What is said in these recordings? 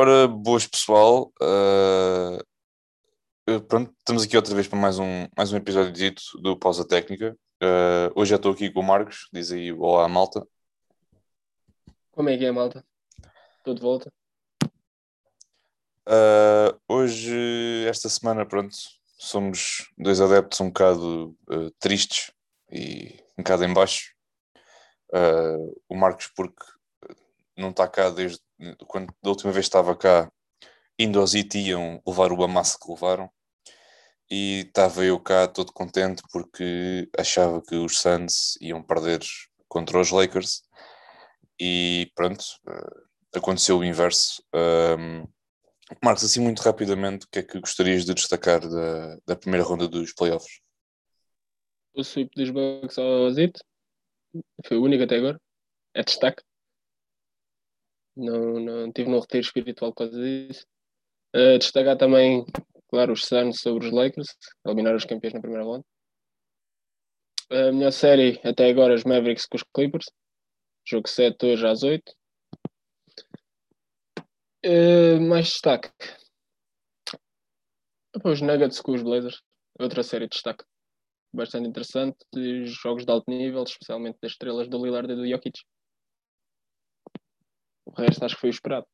Ora, boas pessoal, uh, pronto, estamos aqui outra vez para mais um, mais um episódio dito do Pausa Técnica. Uh, hoje já estou aqui com o Marcos, diz aí olá malta. Como é que é malta? Estou de volta. Uh, hoje, esta semana, pronto, somos dois adeptos um bocado tristes e um bocado em baixo. o Marcos porque não está cá desde quando da última vez estava cá, indo aos IT iam levar o amasso que levaram e estava eu cá todo contente porque achava que os Suns iam perder contra os Lakers e pronto, eh, aconteceu o inverso. Um, Marcos, assim muito rapidamente, o que é que gostarias de destacar da, da primeira ronda dos playoffs? O sweep dos Bucks ao Zit foi o único até agora, é destaque não, não tive no roteiro espiritual por causa disso. Uh, destacar também, claro, os Suns sobre os Lakers, eliminar os campeões na primeira ronda. A minha série até agora, os Mavericks com os Clippers, jogo 7 hoje às 8. Uh, mais destaque. Os Nuggets com os Blazers, outra série de destaque bastante interessante, jogos de alto nível, especialmente das estrelas do Lillard e do Jokic. O resto acho que foi esperado.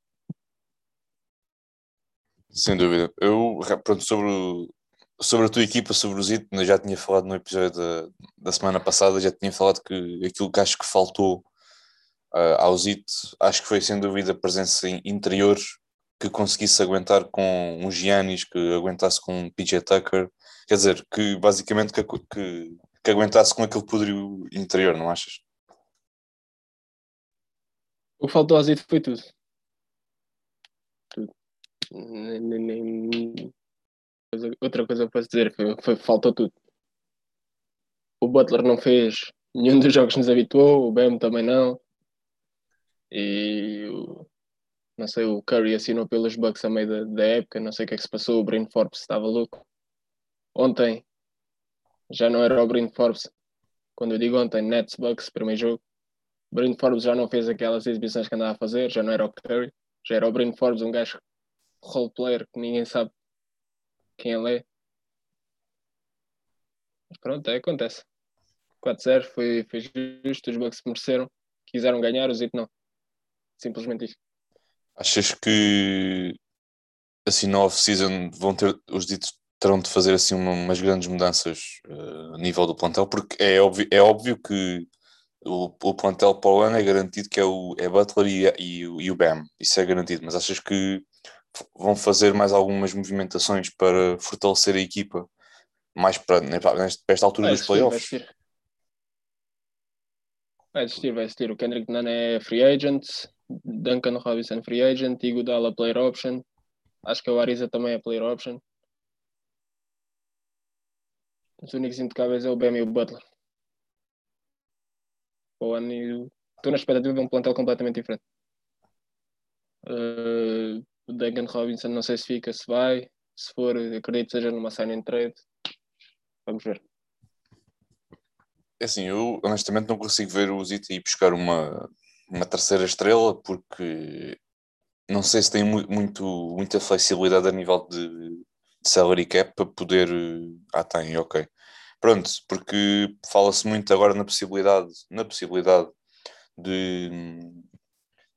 Sem dúvida. Eu, pronto, sobre, o, sobre a tua equipa, sobre o Zito, já tinha falado no episódio da, da semana passada, já tinha falado que aquilo que acho que faltou uh, ao Zito, acho que foi sem dúvida a presença interior que conseguisse aguentar com um Giannis, que aguentasse com um PJ Tucker, quer dizer, que basicamente que, que, que aguentasse com aquele poderio interior, não achas? O que faltou ao Zito foi tudo. Tudo. Outra coisa posso dizer, foi, foi, faltou tudo. O Butler não fez nenhum dos jogos nos habituou, o Bam também não. E o, não sei, o Curry assinou pelos Bucks a meio da, da época, não sei o que é que se passou, o Brain Forbes estava louco. Ontem já não era o Brain Forbes. Quando eu digo ontem, Nets Bucks, primeiro jogo, Brent Forbes já não fez aquelas exibições que andava a fazer, já não era o Curry, já era o Brent Forbes, um gajo role player que ninguém sabe quem ele é. Mas pronto, é, acontece. 4-0 foi, foi justo, os Bucks mereceram, quiseram ganhar, os Zito não. Simplesmente isso. Achas que assim na off-season vão ter os ditos terão de fazer assim umas grandes mudanças uh, a nível do plantel, porque é óbvio, é óbvio que o, o plantel para o ano é garantido que é o é Butler e, e, e o Bam, isso é garantido, mas achas que vão fazer mais algumas movimentações para fortalecer a equipa mais para, né, para esta altura vai dos playoffs? Vai existir, vai existir. O Kendrick Nunn é free agent, Duncan Robinson free agent, Iguodala player option. Acho que o Ariza também é player option. Os únicos intocáveis é o Bam e o Butler para o ano e estou na expectativa de um plantel completamente diferente. Uh, o Duncan Robinson não sei se fica, se vai. Se for, acredito que seja numa sign trade. Vamos ver. É assim, eu honestamente não consigo ver o Zita ir buscar uma, uma terceira estrela porque não sei se tem muito, muita flexibilidade a nível de, de salary cap para poder. Ah, tem, ok pronto, porque fala-se muito agora na possibilidade, na possibilidade de,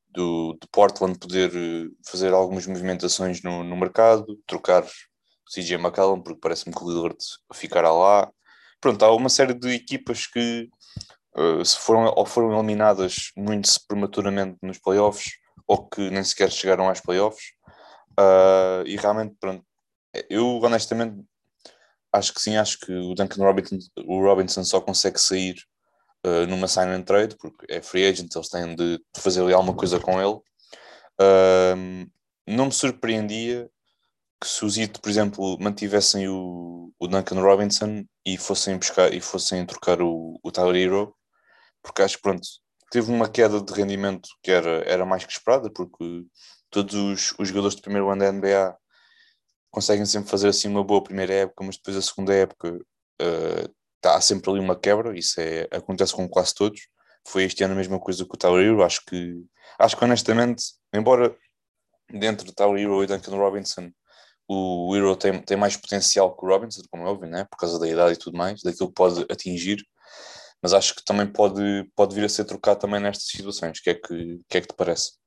do, de Portland poder eh, fazer algumas movimentações no, no mercado, trocar o CJ McCallum, porque parece-me que o Lillard ficará lá. Pronto, há uma série de equipas que uh, se foram ou foram eliminadas muito prematuramente nos playoffs ou que nem sequer chegaram às playoffs. Uh, e realmente, pronto, eu honestamente acho que sim, acho que o Duncan Robinson, o Robinson só consegue sair uh, numa sign and trade, porque é free agent, eles têm de fazer ali alguma coisa com ele. Uh, não me surpreendia que se os Zito, por exemplo, mantivessem o, o Duncan Robinson e fossem buscar e fossem trocar o, o Tyler Hero, porque acho que pronto, teve uma queda de rendimento que era, era mais que esperada, porque todos os, os jogadores de primeiro ano da NBA conseguem sempre fazer assim uma boa primeira época, mas depois a segunda época uh, sempre ali uma quebra, isso é, acontece com quase todos. Foi este ano a mesma coisa que o Tyler Hero, acho que, acho que honestamente, embora dentro de Tyler Hero e Duncan Robinson, o Hero tem, tem mais potencial que o Robinson, como é óbvio, né? por causa da idade e tudo mais, daquilo que pode atingir, mas acho que também pode, pode vir a ser trocado também nestas situações. O que é que, que, é que te parece?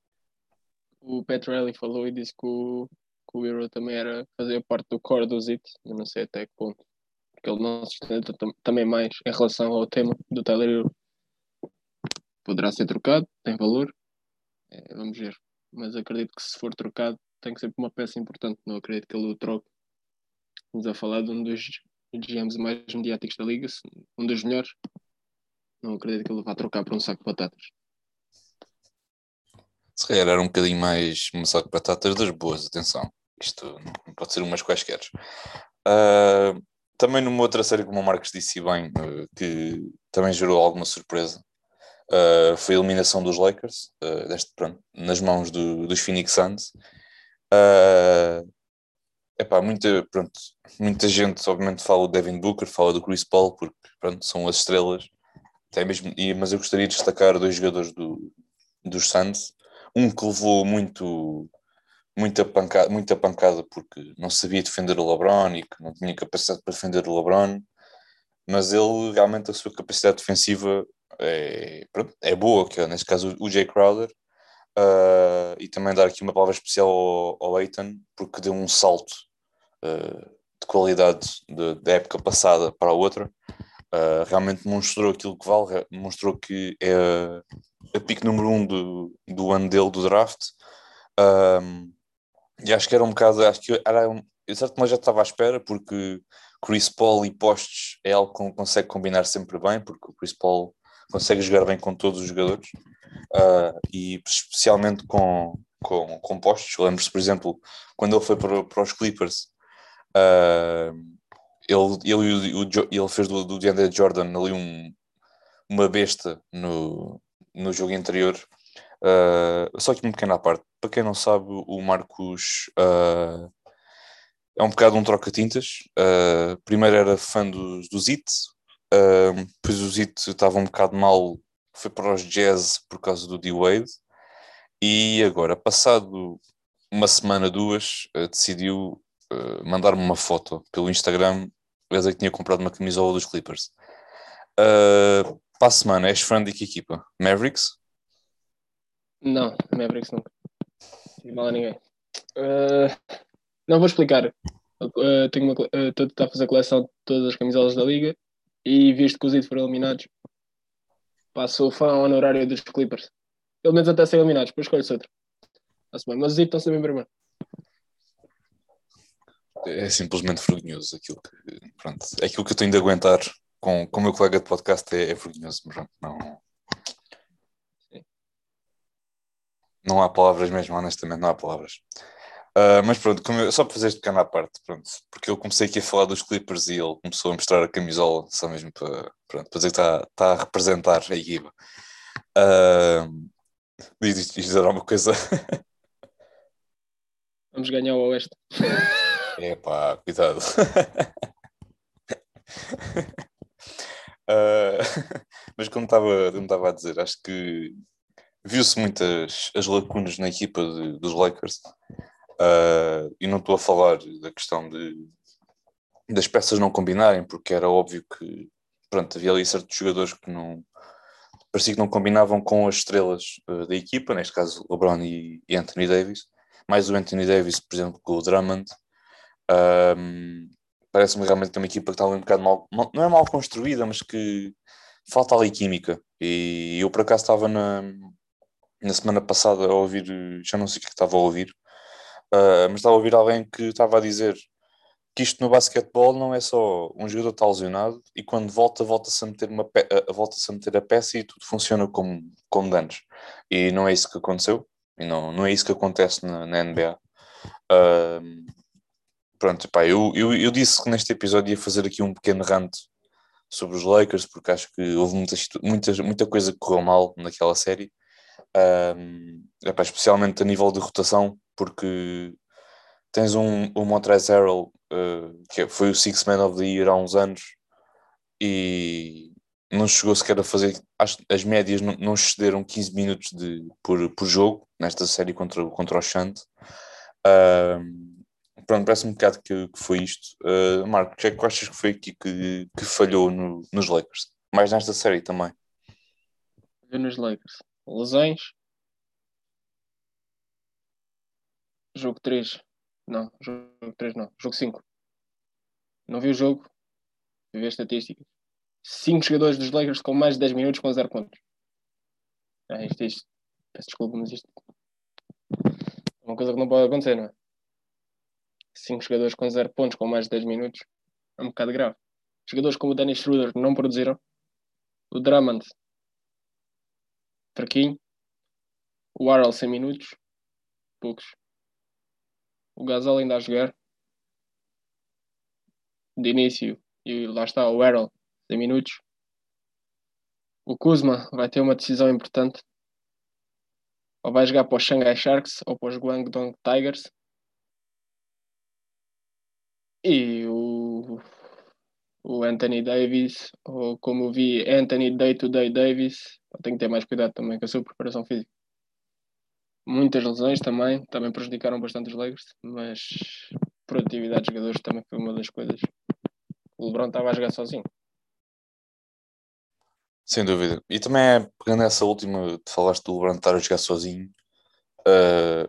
O Petrelli falou e disse que o, que o Hero também era fazer parte do core do ZIT, não sei até que ponto, porque ele não se sustenta também mais em relação ao tema do Tyler Hero. Poderá ser trocado, tem valor, é, vamos ver, mas acredito que se for trocado tem que ser uma peça importante, não acredito que ele o troque. Estamos a falar de um dos GMs mais mediáticos da liga, um dos melhores. Não acredito que ele vá trocar por um saco de batatas. Se calhar era um bocadinho mais um saco de batatas das boas, atenção. Isto pode ser umas quaisquer. Uh, também numa outra série, como o Marcos disse bem, uh, que também gerou alguma surpresa, uh, foi a eliminação dos Lakers, deste, pronto, nas mãos do, dos Phoenix Suns. Epá, muita, pronto, muita gente, obviamente, fala do Devin Booker, fala do Chris Paul, porque pronto, são as estrelas. Até mesmo, mas eu gostaria de destacar dois jogadores do, dos Suns. Um que levou muito, muita, pancada, muita pancada porque não sabia defender o LeBron e que não tinha capacidade para defender o LeBron, mas ele realmente a sua capacidade defensiva é, é boa, que é, neste caso o Jay Crowder, Uh, e também dar aqui uma palavra especial ao, ao Eitan, porque deu um salto uh, de qualidade de, da época passada para a outra. Uh, realmente mostrou aquilo que vale, mostrou que é a, pique número um do, do ano dele, do draft. E acho que era um bocado, acho que era um, eu certo já estava à espera, porque Chris Paul e postes é algo que consegue combinar sempre bem, porque o Chris Paul consegue jogar bem com todos os jogadores uh, e especialmente com, com, com postos. Lembro-se, por exemplo, quando ele foi para, para os Clippers, uh, ele, ele, o, ele fez do, do DeAndre Jordan ali um, uma besta no, no jogo anterior. Uh, só que uma pequena parte. Para quem não sabe, o Marcos uh, é um bocado um troca-tintas. Uh, primeiro era fã dos, dos It, uh, depois o It estava um bocado mal foi para os Jazz por causa do D-Wade e agora, passado uma semana, duas, decidiu mandar-me uma foto pelo Instagram, eu que tinha comprado uma camisola dos Clippers. Para a semana, és fã de que equipa? Mavericks? Não, Mavericks nunca. Não mal a ninguém. Uh, não vou explicar. Uh, tenho uh, estou a fazer coleção de todas as camisolas da liga e visto que os IT foram eliminados, Passou fã honorário dos Clippers. Pelo menos até ser eliminados, depois escolhe-se outro. Mas os estão sempre em primeiro. É simplesmente vergonhoso aquilo que, pronto, é aquilo que eu tenho de aguentar com, com o meu colega de podcast é, é vergonhoso, mas não. Não há palavras mesmo, honestamente, não há palavras. Uh, mas pronto, eu, só para fazer este pequeno à parte, pronto, porque eu comecei aqui a falar dos Clippers e ele começou a mostrar a camisola, só mesmo para, pronto, para dizer que está, está a representar a equipa. Uh, diz, diz alguma coisa? Vamos ganhar o Oeste. É pá, cuidado. Uh, mas como estava, como estava a dizer, acho que viu-se muitas as lacunas na equipa de, dos Lakers Uh, e não estou a falar da questão de, das peças não combinarem, porque era óbvio que pronto, havia ali certos jogadores que não parecia que não combinavam com as estrelas uh, da equipa, neste caso LeBron e, e, Anthony Davis, mais o Anthony Davis, por exemplo, com o Drummond. Um, Parece-me realmente que é uma equipa que está um bocado mal, mal, não é mal construída, mas que falta ali química. E eu por acaso estava na, na semana passada a ouvir, já não sei o que é estava a ouvir, Uh, mas estava a ouvir alguém que estava a dizer que isto no basquetebol não é só um jogador está lesionado e quando volta, volta-se a meter, uma pe volta a, meter a peça e tudo funciona como, como antes. E não é isso que aconteceu, e não, não é isso que acontece na, na NBA. Uh, pronto, pá, eu, eu, eu disse que neste episódio ia fazer aqui um pequeno rant sobre os Lakers, porque acho que houve muita, muita, muita coisa que correu mal naquela série, um, epá, especialmente a nível de rotação porque tens um, um Montrezl Harrell uh, que foi o Six Man of the Year há uns anos e não chegou sequer a fazer. As, as médias não, não excederam 15 minutos de, por, por jogo nesta série contra, contra o Shant. Pronto, parece um bocado que, que foi isto. Uh, Marco, o que é que achas que foi aqui que, que falhou no, nos Lakers? Mais nesta série também. Nos Lakers. Lesões. Jogo 3. Não, jogo 3 não. Jogo 5. Não vi o jogo. Vi a estatística. 5 jogadores dos Lakers com mais de 10 minutos com 0 pontos. Ah, isto, isto. Peço desculpa, mas isto. É uma coisa que não pode acontecer, não é? 5 jogadores com 0 pontos com mais de 10 minutos é um bocado grave. Jogadores como o Dennis Schroeder não produziram. O Drummond, fraquinho. O Arl 100 minutos, poucos. O Gasol ainda a jogar. De início, e lá está o Arl 100 minutos. O Kuzma vai ter uma decisão importante. Ou vai jogar para os Shanghai Sharks ou para os Guangdong Tigers. E o, o Anthony Davis, ou como vi Anthony Day-to-Day Davis, tenho que ter mais cuidado também com a sua preparação física. Muitas lesões também, também prejudicaram bastante os Lakers, mas produtividade de jogadores também foi uma das coisas. O LeBron estava a jogar sozinho. Sem dúvida. E também é, pegando essa última, te falaste do LeBron estar a jogar sozinho. Uh,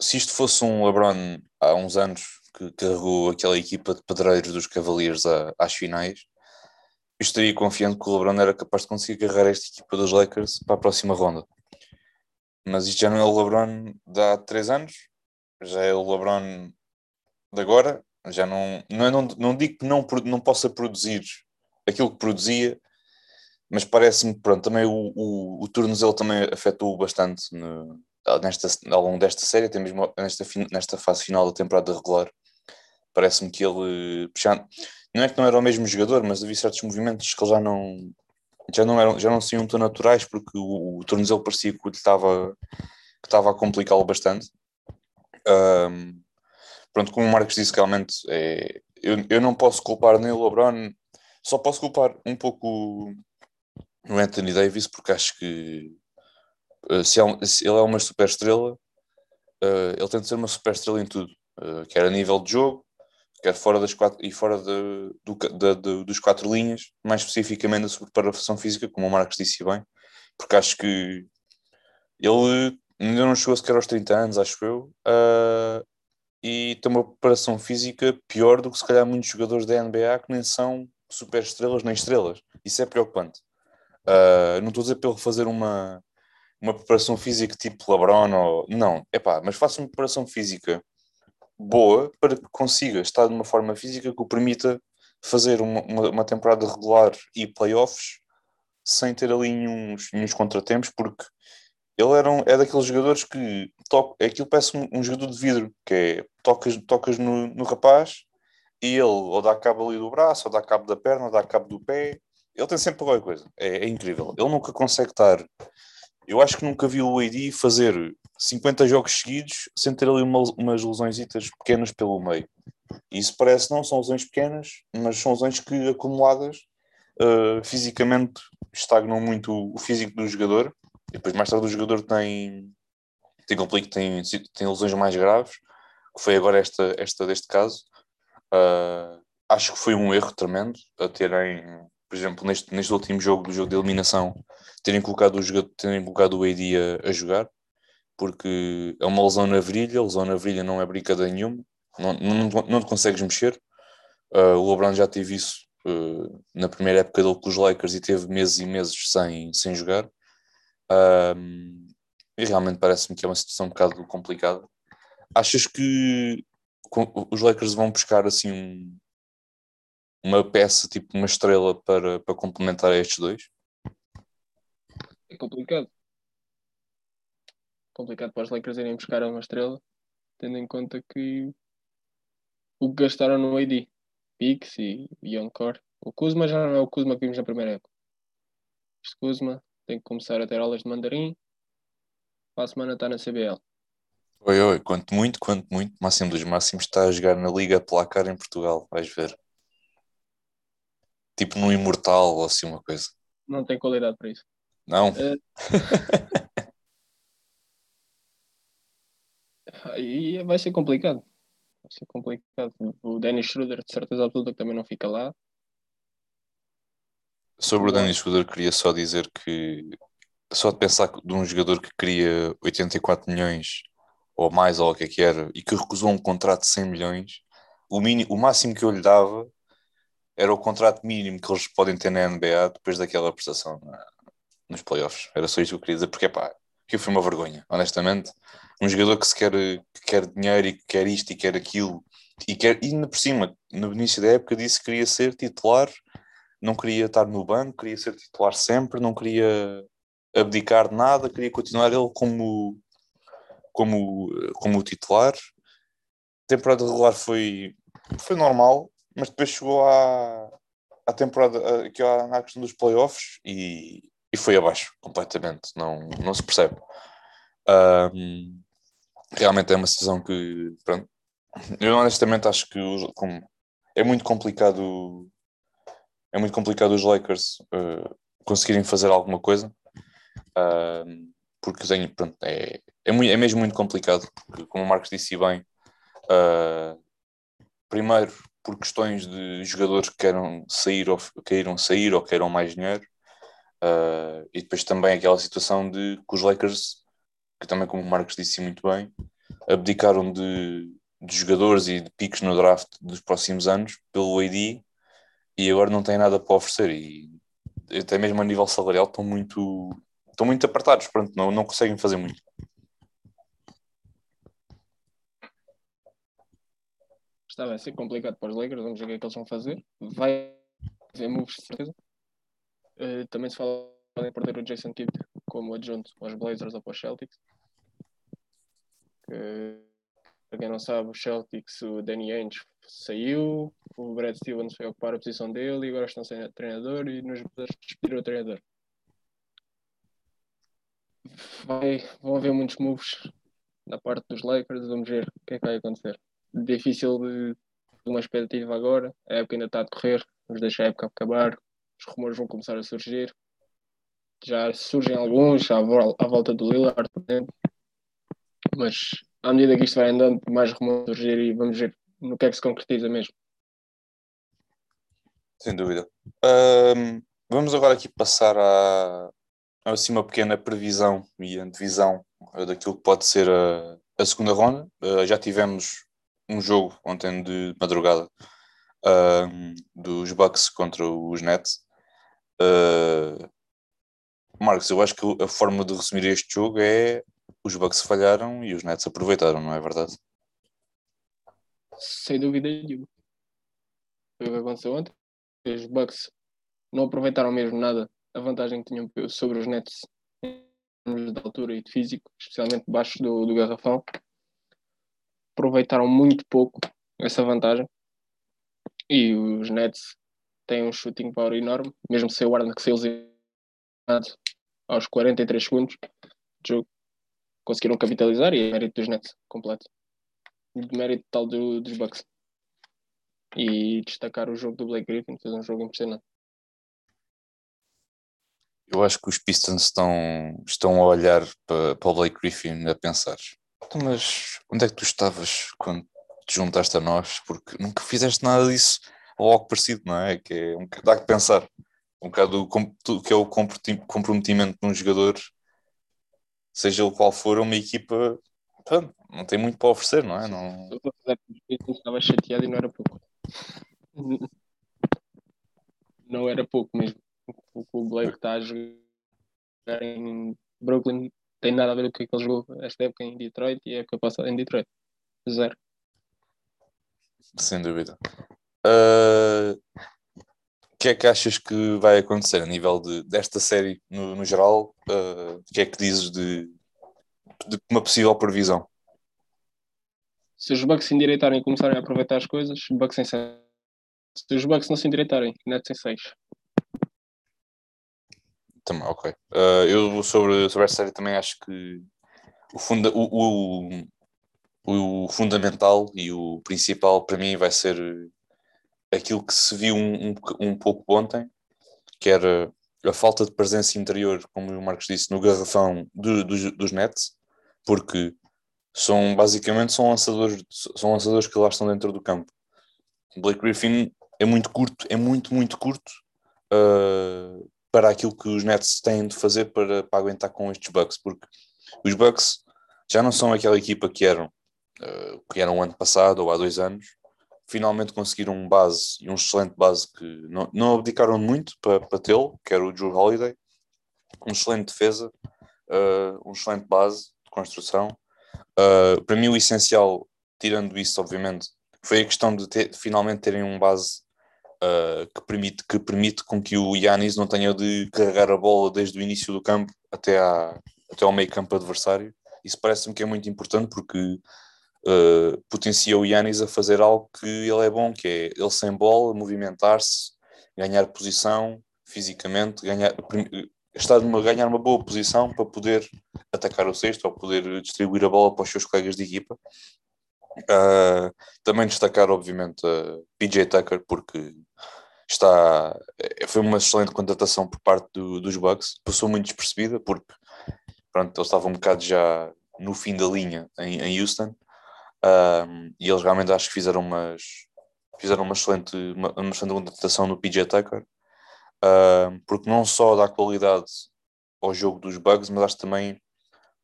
se isto fosse um LeBron há uns anos, que carregou aquela equipa de pedreiros dos Cavaliers às finais, estaria confiante que o LeBron era capaz de conseguir carregar esta equipa dos Lakers para a próxima ronda. Mas isto já não é o LeBron de há três anos, já é o LeBron de agora. Já não, não, é, não, não digo que não, não possa produzir aquilo que produzia, mas parece-me, pronto, também o, o, o tornozelo também afetou bastante no, nesta, ao longo desta série, até mesmo nesta, nesta fase final da temporada regular. Parece-me que ele já, não é que não era o mesmo jogador, mas havia certos movimentos que já não já não eram, já não saíam tão naturais porque o, o tornozelo parecia que estava que estava a complicá-lo bastante. Um, pronto, como o Marcos disse, realmente é, eu, eu não posso culpar nem o LeBron, só posso culpar um pouco o Anthony Davis, porque acho que uh, se, é se, ele é uma super estrela, uh, ele tem de ser uma super estrela em tudo, uh, quer a nível de jogo, quer fora das quatro e fora de, do, de, de, dos quatro linhas, mais especificamente da preparação física, como o Marcos disse bem, porque acho que ele ainda não chegou sequer aos 30 anos, acho eu, uh, e tem uma preparação física pior do que se calhar muitos jogadores da NBA que nem são super estrelas nem estrelas. Isso é preocupante. Uh, não estou a dizer para ele fazer uma, uma preparação física tipo LeBron ou. Não, é pá, mas faça uma preparação física boa para que consiga estar de uma forma física que o permita fazer uma, uma, temporada regular e playoffs sem ter ali nenhums, nenhums contratempos, porque ele era um, é daqueles jogadores que toca, aquilo parece um, um, jogador de vidro, que é tocas, tocas no, no rapaz e ele ou dá cabo ali do braço, ou dá cabo da perna, ou dá cabo do pé, ele tem sempre qualquer coisa, é, é incrível. Ele nunca consegue estar. Eu acho que nunca vi o AD fazer 50 jogos seguidos sem ter ali uma, umas lesões pequenas pelo meio. Isso parece não são lesões pequenas, mas são lesões que acumuladas uh, fisicamente estagnam muito o físico do jogador. E depois mais tarde o jogador tem tem complico, tem, tem lesões mais graves, que foi agora esta, esta deste caso. Uh, acho que foi um erro tremendo a terem, por exemplo, neste, neste último jogo, do jogo de eliminação, terem colocado o, jogador, terem colocado o AD a, a jogar porque é uma lesão na virilha, lesão na virilha não é brincadeira nenhuma, não, não, não te consegues mexer. Uh, o LeBron já teve isso uh, na primeira época dele com os Lakers e teve meses e meses sem, sem jogar. Uh, e realmente parece-me que é uma situação um bocado complicada. Achas que os Lakers vão buscar assim um, uma peça, tipo uma estrela para, para complementar estes dois? É complicado complicado para os Lakers irem buscar uma estrela, tendo em conta que o que gastaram no AD, Pix e Young Core. O Kuzma já não é o Kuzma que vimos na primeira época. Este Kuzma tem que começar a ter aulas de mandarim, para a semana está na CBL. Oi, oi, quanto muito, quanto muito, máximo dos máximos, está a jogar na Liga Placar em Portugal, vais ver. Tipo no Imortal ou assim uma coisa. não tem qualidade para isso. Não? Uh, aí vai ser complicado. Vai ser complicado. O Dennis Schroeder, de certeza absoluta, que também não fica lá. Sobre o Dennis Schroeder, queria só dizer que só de pensar de um jogador que queria 84 milhões ou mais, ou o que é que era, e que recusou um contrato de 100 milhões, o, mini, o máximo que eu lhe dava era o contrato mínimo que eles podem ter na NBA depois daquela prestação na, nos playoffs. Era só isso que eu queria dizer, porque pá, que foi uma vergonha, honestamente. Um jogador que se quer, que quer dinheiro e que quer isto e quer aquilo, e quer, e ainda por cima, no início da época disse que queria ser titular, não queria estar no banco, queria ser titular sempre, não queria abdicar de nada, queria continuar ele como, como, como titular. A temporada regular foi, foi normal, mas depois chegou à, à temporada, aqui à, questão dos playoffs e, e foi abaixo completamente, não, não se percebe. Um, realmente é uma situação que, pronto, eu honestamente acho que como, é muito complicado é muito complicado os Lakers uh, conseguirem fazer alguma coisa uh, porque tenho, pronto, é, é, muito, é mesmo muito complicado porque, como o Marcos disse bem uh, primeiro por questões de jogadores que queiram sair ou queiram sair ou queiram mais dinheiro uh, e depois também aquela situação de que os Lakers que também como o Marcos disse muito bem abdicaram de, de jogadores e de piques no draft dos próximos anos pelo AD e agora não têm nada para oferecer e até mesmo a nível salarial estão muito estão muito apertados, pronto, não, não conseguem fazer muito. Está vai ser complicado para os Lakers, vamos ver o que é que eles vão fazer. Vai haver moves de certeza. Uh, também se fala em perder o Jason Kidd como adjunto aos Blazers ou para os Celtics. Que, para quem não sabe, os Celtics, o Danny Ainge saiu, o Brad Stevens foi ocupar a posição dele e agora estão sem treinador e nos despediram o treinador. Vai, vão haver muitos moves da parte dos Lakers, vamos ver o que é que vai acontecer difícil de, uma expectativa agora. A época ainda está a decorrer, vamos deixar a época acabar. Os rumores vão começar a surgir. Já surgem alguns à, à volta do Lillard, por exemplo. Mas à medida que isto vai andando, mais rumores surgir e vamos ver no que é que se concretiza mesmo. Sem dúvida. Um, vamos agora aqui passar a, assim, uma pequena previsão e antevisão daquilo que pode ser a, a segunda ronda. Uh, já tivemos um jogo ontem de madrugada uh, dos Bucks contra os Nets. Uh, Marcos, eu acho que a forma de resumir este jogo é os Bucks falharam e os Nets aproveitaram, não é verdade? Sem dúvida nenhuma. Foi o que aconteceu ontem. Os Bucks não aproveitaram mesmo nada a vantagem que tinham sobre os Nets de altura e de físico, especialmente debaixo do, do garrafão aproveitaram muito pouco essa vantagem. E os Nets têm um shooting power enorme, mesmo sem o Warner que saiu aos 43 segundos de jogo. Conseguiram capitalizar e é mérito dos Nets completo. De mérito tal do, dos Bucks. E destacar o jogo do Blake Griffin, fez um jogo impressionante. Eu acho que os Pistons estão, estão a olhar para, para o Blake Griffin a pensar mas onde é que tu estavas quando te juntaste a nós? Porque nunca fizeste nada disso ou algo parecido, não é? Que é um dá que pensar. Um bocado o que é o comprometimento de um jogador, seja o qual for, uma equipa pronto, não tem muito para oferecer, não é? Não... Estava chateado e não era pouco. Não era pouco mesmo. O Blake está a jogar em Brooklyn tem nada a ver com o que ele jogou esta época em Detroit e a época passada em Detroit. Zero. Sem dúvida. Uh, o que é que achas que vai acontecer a nível de, desta série no, no geral? Uh, o que é que dizes de, de uma possível previsão? Se os Bucks se endireitarem e começarem a aproveitar as coisas, Bucks em 6. Se os Bucks não se endireitarem, Nets em 6. Também, ok. Uh, eu sobre, sobre esta série também acho que o, funda, o, o, o, fundamental e o principal para mim vai ser aquilo que se viu um, um, um pouco ontem, que era a falta de presença interior, como o Marcos disse, no garrafão do, do, dos Nets, porque são basicamente são lançadores, são lançadores que lá estão dentro do campo. Blake Griffin é muito curto, é muito, muito curto uh, para aquilo que os Nets têm de fazer para, para aguentar com estes Bucks, porque os Bucks já não são aquela equipa que eram, uh, que eram ano passado ou há dois anos. Finalmente conseguiram um base e um excelente base que não, não abdicaram muito para, para tê-lo, que era o Drew Holiday. Um excelente defesa, uh, um excelente base de construção. Uh, para mim, o essencial, tirando isso, obviamente, foi a questão de, ter, de finalmente terem um base uh, que, permite, que permite com que o Yanis não tenha de carregar a bola desde o início do campo até, à, até ao meio campo adversário. Isso parece-me que é muito importante porque uh, potencia o Yanis a fazer algo que ele é bom, que é ele sem bola, movimentar-se, ganhar posição fisicamente, ganhar, estar a ganhar uma boa posição para poder atacar o sexto ou poder distribuir a bola para os seus colegas de equipa. Uh, também destacar, obviamente, a PJ Tucker, porque está, eh, foi uma excelente contratação por parte do, dos Bucks, passou muito despercebida, porque pronto, eles estavam um bocado já no fim da linha em, em Houston, um, e eles realmente acho que fizeram, umas, fizeram uma, excelente, uma, uma excelente contratação no PJ Tucker, um, porque não só dá qualidade ao jogo dos Bugs, mas acho também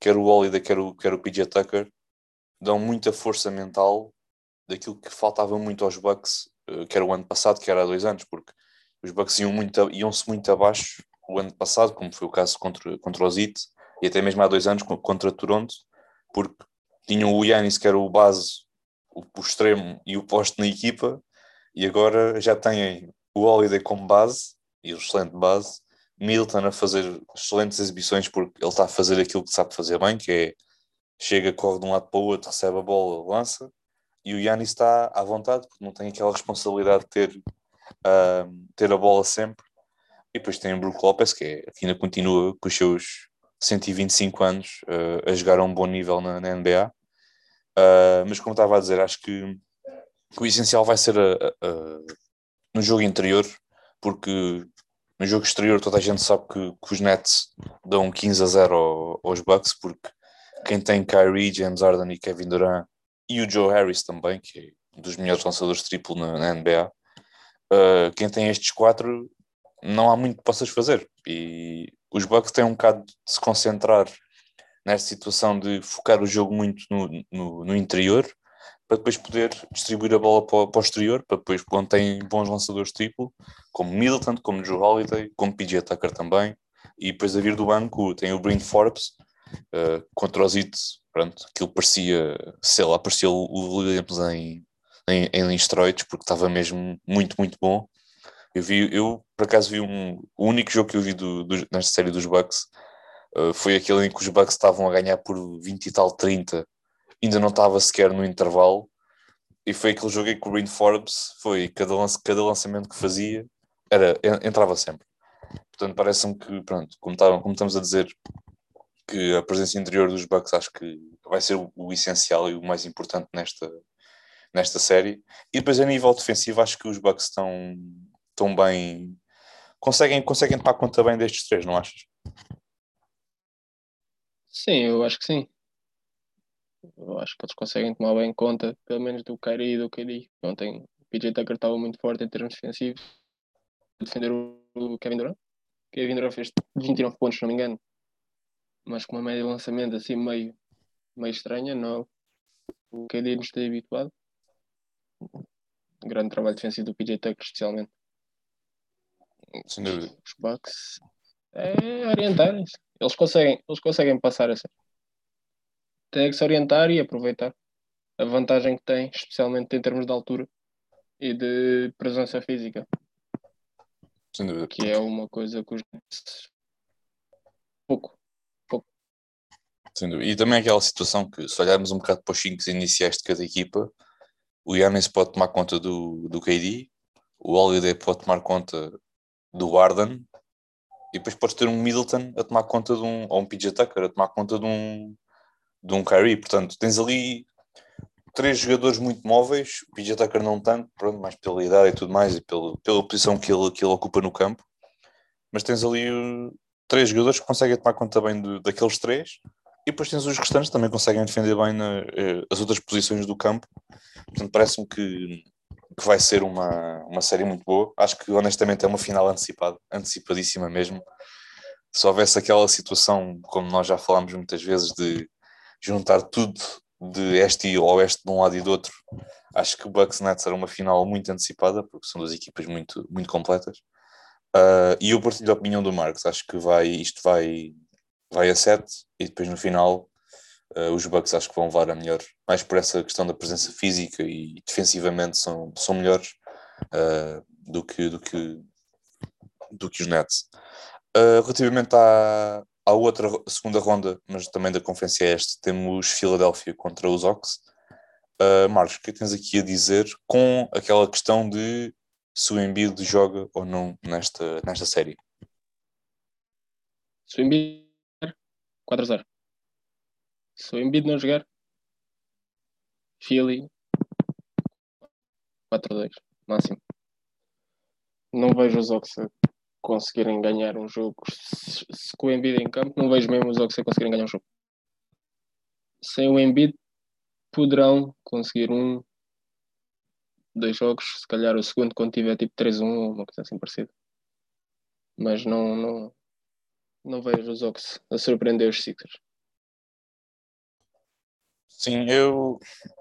quer o Holiday, quer o, quer o PJ Tucker, dão muita força mental daquilo que faltava muito aos Bucks, eh, que era o ano passado, que era há dois anos, porque os Bucks iam muito, iam-se muito abaixo o ano passado, como foi o caso contra, contra os Heat, e até mesmo há dois anos contra Toronto, porque tinham o Yanis, que era o base, o, o extremo e o poste na equipa, e agora já têm o Holiday como base, e o excelente base, Milton a fazer excelentes exibições porque ele está a fazer aquilo que sabe fazer bem, que é chega, corre de um lado para o outro, recebe a bola, lança, e o Yannis está à vontade, porque não tem aquela responsabilidade de ter, uh, ter a bola sempre. E depois tem o Brook Lopes, que, é, que ainda continua com os seus 125 anos uh, a jogar a um bom nível na, na NBA. Uh, ah, mas como estava a dizer, acho que, que o essencial vai ser a, a, a, no jogo interior, porque no jogo exterior toda a gente sabe que, que os Nets dão 15 a 0 aos Bucks, porque quem tem Kyrie, James Harden e Kevin Durant e o Joe Harris também, que é um dos melhores lançadores triplo na, na NBA, uh, quem tem estes quatro não há muito que possas fazer. E os Bucks têm um bocado de se concentrar nesta situação de focar o jogo muito no, no, no interior para depois poder distribuir a bola para, para o exterior, para depois, quando tem bons lançadores triplo, como Middleton, como Joe Holiday, como PJ Tucker também, e depois a vir do banco tem o Bryn Forbes, uh, contra os Heat, pronto, aquilo parecia, sei lá, parecia o Williams em, em, em porque estava mesmo muito, muito bom. Eu vi, eu por acaso vi um, o único jogo que eu vi do, do, nesta série dos Bucks uh, foi aquele em que os Bucks estavam a ganhar por 20 e tal, 30, ainda não estava sequer no intervalo, e foi aquele jogo em que o Green Forbes foi cada, lance, cada lançamento que fazia era, entrava sempre. Portanto, parece-me que, pronto, como, tá, como estamos a dizer, que a presença interior dos Bucks acho que vai ser o, essencial e o mais importante nesta, nesta série. E depois a nível defensivo acho que os Bucks estão, estão bem. Conseguem, conseguem tomar conta bem destes três, não achas? Sim, eu acho que sim. Eu acho que eles conseguem tomar bem conta, pelo menos do Kyrie e do KD. Ontem o PJ Tucker estava muito forte em termos defensivos. Defender o Kevin Durant. Kevin Durant fez 29 pontos, se não me engano mas com uma média de lançamento assim meio, meio estranha, não o KD nos tem habituado. Grande trabalho defensivo do PJ Tucker, especialmente. Sem dúvida. Os Bucks é orientarem-se. Eles conseguem, eles conseguem passar essa. Tem que se orientar e aproveitar a vantagem que tem, especialmente em termos de altura e de presença física. Sem dúvida. Que é uma coisa que os pouco e também aquela situação que, se olharmos um bocado para os 5 iniciais de cada equipa, o Yannis pode tomar conta do, do KD, o Holiday pode tomar conta do Arden, e depois podes ter um Middleton a tomar conta de um, ou um PJ Tucker a tomar conta de um, de um Kyrie. Portanto, tens ali três jogadores muito móveis, o PJ Tucker não tanto, pronto, mais pela idade e tudo mais, e pela, posição que ele, que ele ocupa no campo. mas tens ali uh, três jogadores que conseguem tomar conta bem daqueles três e depois tens os restantes também conseguem defender bem na, uh, as outras posições do campo. Portanto, parece-me que, que vai ser uma, uma série muito boa. Acho que honestamente é uma final antecipada, antecipadíssima mesmo. Se houvesse aquela situação, como nós já falámos muitas vezes, de juntar tudo de este e oeste de um lado e do outro, acho que o Bucks Nets era uma final muito antecipada, porque são duas equipas muito, muito completas. Uh, e eu partilho a opinião do Marcos, acho que vai, isto vai, vai a 7 e depois no final uh, os Bucks acho que vão levar a melhor, mais por essa questão da presença física e defensivamente são, são melhores uh, do, que, do, que, do que os Nets. relativamente à, à outra segunda ronda, mas também da Conferência Este, temos Filadélfia contra os Ox. Uh, Marcos, o que é tens aqui a dizer com aquela questão de se o Embiid joga ou não nesta, nesta série? Se o Embiid 4-0. Se o Embiid não jogar, Philly 4-2, máximo. Não vejo os Ox conseguirem ganhar um jogo se, se com o Embiid em campo, não vejo mesmo os Ox conseguirem ganhar um jogo. Sem o Embiid, poderão conseguir um, dois jogos, se calhar o segundo quando tiver tipo 3-1 ou uma coisa assim parecida. Mas não, não, não vejo os Ox a surpreender os Sixers. Sim, eu,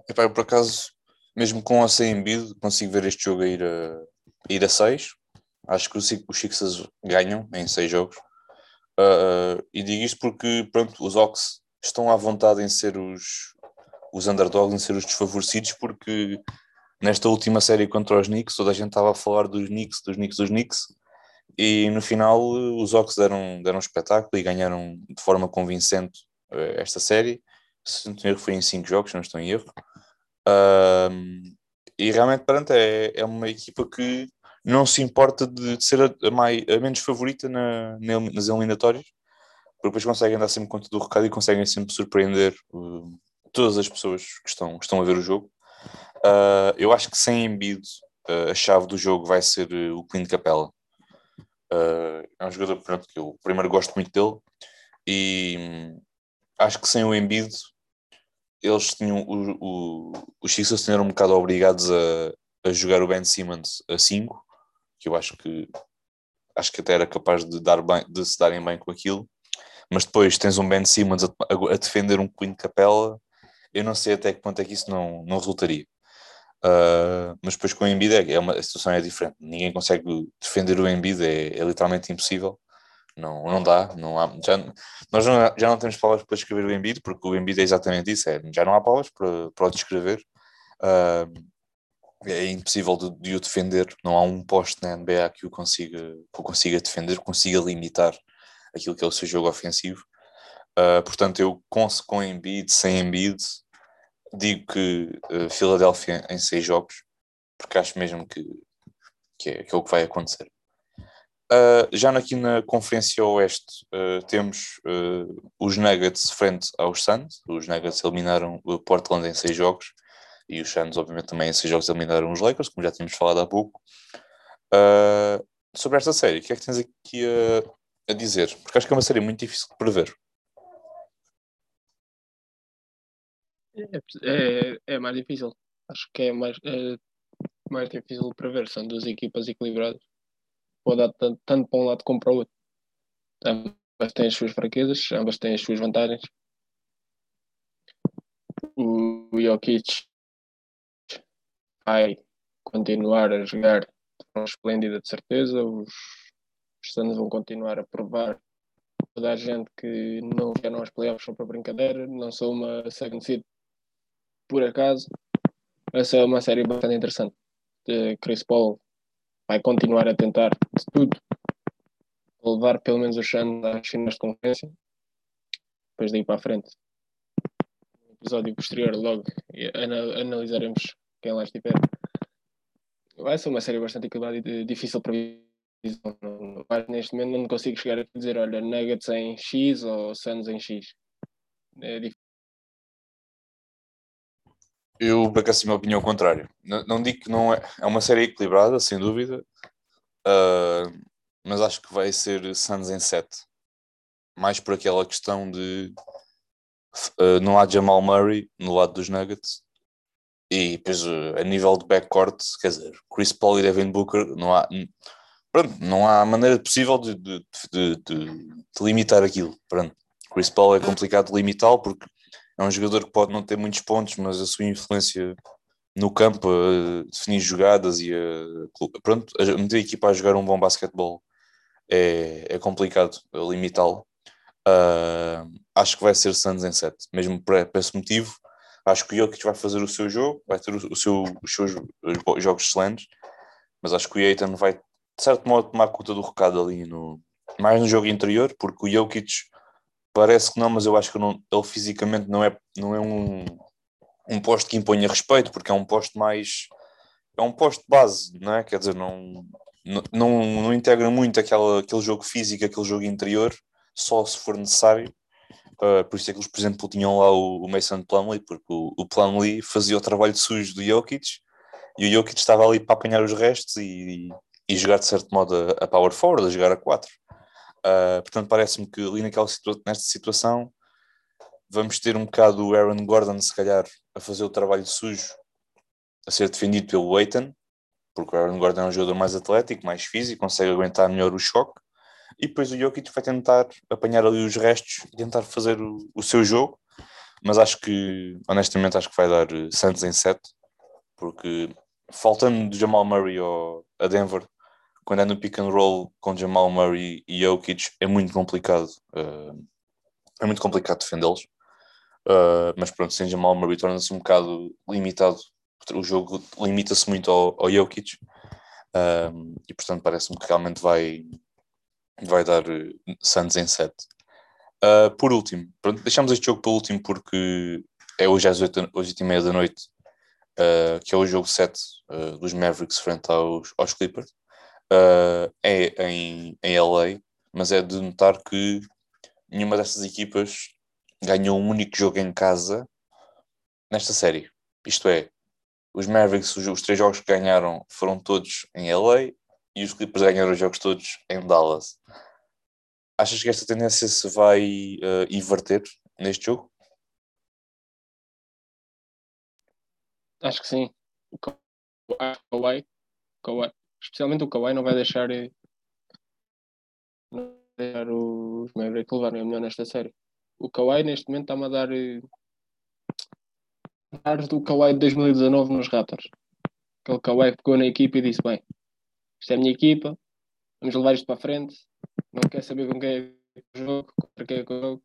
epá, por acaso, mesmo com a sem Embiid, consigo ver este jogo a ir a, a ir a 6. Acho que os, os Sixers ganham em 6 jogos. Uh, e digo isto porque pronto, os Ox estão à vontade em ser os, os underdogs, em ser os desfavorecidos, porque nesta última série contra os Knicks, toda a gente estava a falar dos Knicks, dos Knicks, dos Knicks, e no final os Ox deram, deram um espetáculo e ganharam de forma convincente uh, esta série. Se não erro, foi em 5 jogos, não estou em erro. Uh, e realmente, pronto, é, é uma equipa que não se importa de, de ser a, mais, a menos favorita na, nas eliminatórias, porque depois conseguem dar sempre conta do recado e conseguem sempre surpreender uh, todas as pessoas que estão, que estão a ver o jogo. Uh, eu acho que sem Embiid, uh, a chave do jogo vai ser uh, o Clint Capella. É um jogador pronto, que eu primeiro gosto muito dele e acho que sem o Embiid eles tinham o, o, os Sixers tinham um bocado obrigados a, a jogar o Ben Simmons a 5, que eu acho que acho que até era capaz de, dar bem, de se darem bem com aquilo, mas depois tens um Ben Simmons a, a, defender um Clint Capella, eu não sei até que ponto é que isso não, não resultaria. Uh, mas depois com o Embiid é, é uma, a situação é diferente. Ninguém consegue defender o Embiid, é, é literalmente impossível. Não, não dá, não há, já, nós não, já não temos palavras para descrever o Embiid, porque o Embiid é exatamente isso, é, já não há palavras para, para o descrever. Uh, é impossível de, de, o defender, não há um poste na NBA que o consiga, que o consiga defender, consiga limitar aquilo que é o seu jogo ofensivo. Uh, portanto, eu com, com Embiid, sem Embiid, digo que uh, Filadélfia em seis jogos, porque acho mesmo que, que, é, que é o que vai acontecer. Uh, já aqui na Conferência Oeste uh, temos uh, os Nuggets frente aos Suns. Os Nuggets eliminaram o Portland em seis jogos e os Suns, obviamente, também em seis jogos eliminaram os Lakers, como já tínhamos falado há pouco. sobre esta série, o que é que tens aqui a, a dizer? Porque acho que é uma série muito difícil de prever. É, é, é, mais difícil. Acho que é mais, é mais difícil para ver. São duas equipas equilibradas. Pode dar tanto, tanto para um lado como para o outro. Ambas têm as suas fraquezas, ambas têm as suas vantagens. O Jokic vai continuar a jogar de forma esplêndida, de certeza. Os, os Suns vão continuar a provar toda a gente que não vieram aos playoffs só para brincadeira, não sou uma second seed por acaso, essa é uma série bastante interessante. Uh, Chris Paul vai continuar a tentar de tudo levar pelo menos o Shan às finais de conferência. Depois daí para a frente, no episódio posterior, logo analisaremos quem lá estiver. Vai ser uma série bastante equilibrada e difícil para visão. Neste momento não consigo chegar a dizer, olha, Nuggets em X ou Suns em X. É difícil eu, por acaso, a minha opinião contrária. Não, não, digo que não é. É uma série equilibrada, sem dúvida. Uh, mas acho que vai ser Suns em 7. Mais por aquela questão de uh, não há Jamal Murray no lado dos Nuggets e depois uh, a nível de backcourt, quer dizer, Chris Paul e Devin Booker, não há, pronto, não há maneira possível de, de, de, de limitar aquilo. Pronto. Chris Paul é complicado de limitá-lo porque é um jogador que pode não ter muitos pontos, mas a sua influência no campo, a definir jogadas e a, pronto, a meter a equipa a jogar um bom basquetebol é, é complicado limitá-lo. Uh, acho que vai ser Suns em 7, mesmo por, por esse motivo. Acho que o Jokic vai fazer o seu jogo, vai ter o, o seu, os seus jogos excelentes, mas acho que o Aiton vai, de certo modo, tomar conta do recado ali, no, mais no jogo interior, porque o Jokic parece que não, mas eu acho que não, ele fisicamente não é, não é um, um posto que imponha respeito, porque é um posto mais. É um posto base, não é? Quer dizer, não, não, não, integra muito aquela, aquele jogo físico, aquele jogo interior, só se for necessário. Uh, por isso é que eles, por exemplo, tinham lá o, o Mason Plumlee, porque o, o fazia o trabalho sujo do Jokic e o Jokic estava ali para apanhar os restos e, e jogar de certo modo a, a power forward, a jogar a 4. Uh, portanto, parece-me que ali naquela situa nesta situação vamos ter um bocado o Aaron Gordon, se calhar, a fazer o trabalho sujo, a ser defendido pelo Aiton, porque o Aaron Gordon é um jogador mais atlético, mais físico, consegue aguentar melhor o choque, e depois o Jokic vai tentar apanhar ali os restos e tentar fazer o, o seu jogo, mas acho que, honestamente, acho que vai dar eh, Santos em 7, porque faltando de Jamal Murray a Denver, quando é no pick and roll com Jamal Murray e Jokic, é muito complicado. Uh, é muito complicado defendê-los. Uh, mas pronto, sem Jamal Murray torna-se um bocado limitado. O jogo limita-se muito ao, ao Jokic. Uh, e portanto parece-me que realmente vai, vai dar Santos em 7. Uh, por último, pronto, deixamos este jogo para o último porque é hoje às 8, 8 e meia da noite, que é o jogo 7 uh, dos Mavericks frente aos, aos Clippers. Uh, é em, em LA, mas é de notar que nenhuma dessas equipas ganhou um único jogo em casa nesta série. Isto é, os Mavericks, os, os três jogos que ganharam foram todos em LA e os Clippers ganharam os jogos todos em Dallas. Achas que esta tendência se vai uh, inverter neste jogo? Acho que sim. Kawhi, especialmente o Kawhi não vai deixar, eh, não vai deixar os Mavericks levarem a melhor nesta série. O Kawhi neste momento está-me a dar eh, dados do Kawhi de 2019 nos Raptors. Aquele Kawhi pegou na equipa e disse: Bem, isto é a minha equipa, vamos levar isto para a frente. Não quer saber com quem é o jogo, contra quem é o jogo.